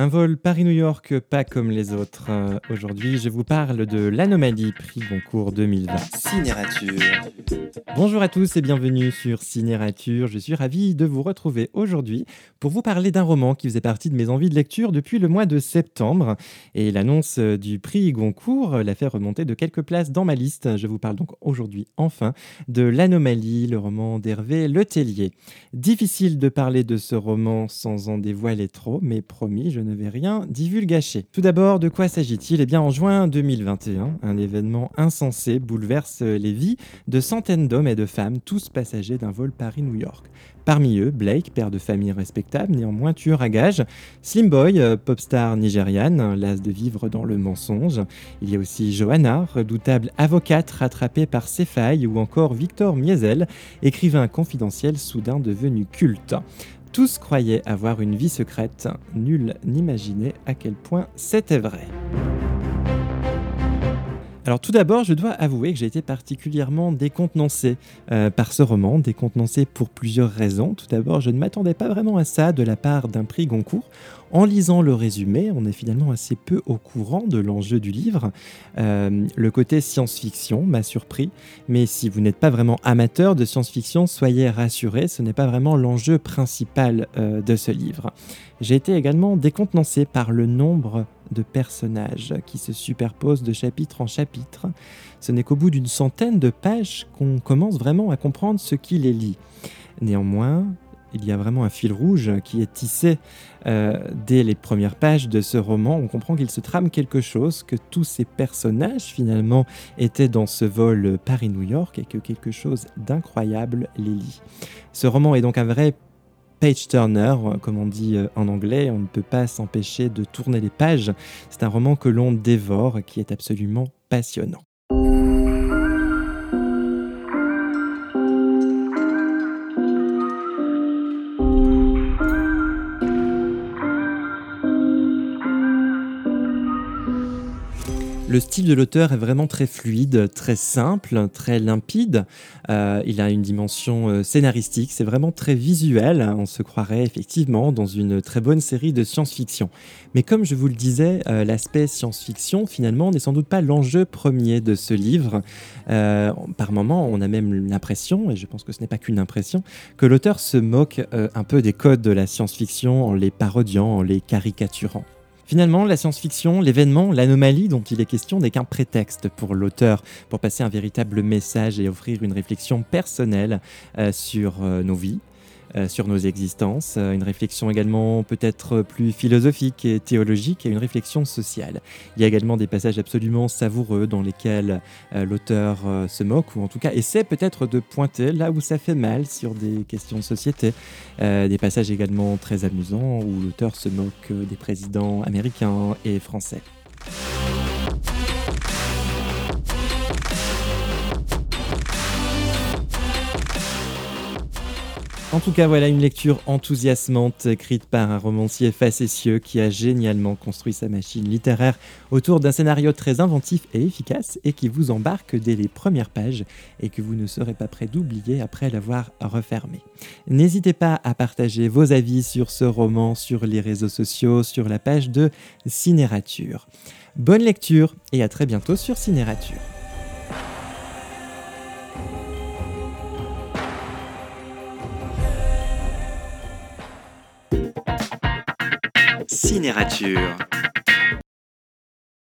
Un vol Paris-New York pas comme les autres. Euh, Aujourd'hui, je vous parle de l'anomalie prix Goncourt 2020. Cinérature. Bonjour à tous et bienvenue sur Cinérature. Je suis ravi de vous retrouver aujourd'hui pour vous parler d'un roman qui faisait partie de mes envies de lecture depuis le mois de septembre. Et l'annonce du prix Goncourt l'a fait remonter de quelques places dans ma liste. Je vous parle donc aujourd'hui enfin de l'anomalie, le roman d'Hervé Letellier. Difficile de parler de ce roman sans en dévoiler trop, mais promis, je ne vais rien divulgacher. Tout d'abord, de quoi s'agit-il? Eh bien, en juin 2021, un événement insensé bouleverse les vies de centaines d'hommes et de femmes, tous passagers d'un vol Paris-New York. Parmi eux, Blake, père de famille respectable, néanmoins tueur à gage. Slim Boy, euh, pop star nigériane, las de vivre dans le mensonge. Il y a aussi Johanna, redoutable avocate rattrapée par ses failles, ou encore Victor Miesel, écrivain confidentiel soudain devenu culte. Tous croyaient avoir une vie secrète, nul n'imaginait à quel point c'était vrai. Alors tout d'abord, je dois avouer que j'ai été particulièrement décontenancé euh, par ce roman, décontenancé pour plusieurs raisons. Tout d'abord, je ne m'attendais pas vraiment à ça de la part d'un prix Goncourt. En lisant le résumé, on est finalement assez peu au courant de l'enjeu du livre. Euh, le côté science-fiction m'a surpris, mais si vous n'êtes pas vraiment amateur de science-fiction, soyez rassurés, ce n'est pas vraiment l'enjeu principal euh, de ce livre. J'ai été également décontenancé par le nombre de personnages qui se superposent de chapitre en chapitre. Ce n'est qu'au bout d'une centaine de pages qu'on commence vraiment à comprendre ce qui les lie. Néanmoins, il y a vraiment un fil rouge qui est tissé euh, dès les premières pages de ce roman. On comprend qu'il se trame quelque chose, que tous ces personnages finalement étaient dans ce vol Paris-New York et que quelque chose d'incroyable les lie. Ce roman est donc un vrai page turner, comme on dit euh, en anglais. On ne peut pas s'empêcher de tourner les pages. C'est un roman que l'on dévore, qui est absolument passionnant. Le style de l'auteur est vraiment très fluide, très simple, très limpide. Euh, il a une dimension euh, scénaristique, c'est vraiment très visuel. On se croirait effectivement dans une très bonne série de science-fiction. Mais comme je vous le disais, euh, l'aspect science-fiction finalement n'est sans doute pas l'enjeu premier de ce livre. par moments, on a même l'impression, et je pense que ce n'est pas qu'une impression, que l'auteur se moque un peu des codes de la science-fiction en les parodiant, en les caricaturant. Finalement, la science-fiction, l'événement, l'anomalie dont il est question n'est qu'un prétexte pour l'auteur pour passer un véritable message et offrir une réflexion personnelle euh, sur euh, nos vies, sur nos existences, euh, une réflexion également peut-être plus philosophique et théologique et une réflexion sociale. Il y a également des passages absolument savoureux dans lesquels euh, l'auteur se moque ou en tout cas essaie peut-être de pointer là où ça fait mal sur des questions de société. des passages également très amusants où l'auteur se moque des présidents américains et français. En tout cas, voilà une lecture enthousiasmante écrite par un romancier facétieux qui a génialement construit sa machine littéraire autour d'un scénario très inventif et efficace et qui vous embarque dès les premières pages et que vous ne serez pas prêt d'oublier après l'avoir refermé. N'hésitez pas à partager vos avis sur ce roman sur les réseaux sociaux, sur la page de Cinérature. Bonne lecture et à très bientôt sur Cinérature. Cinérature.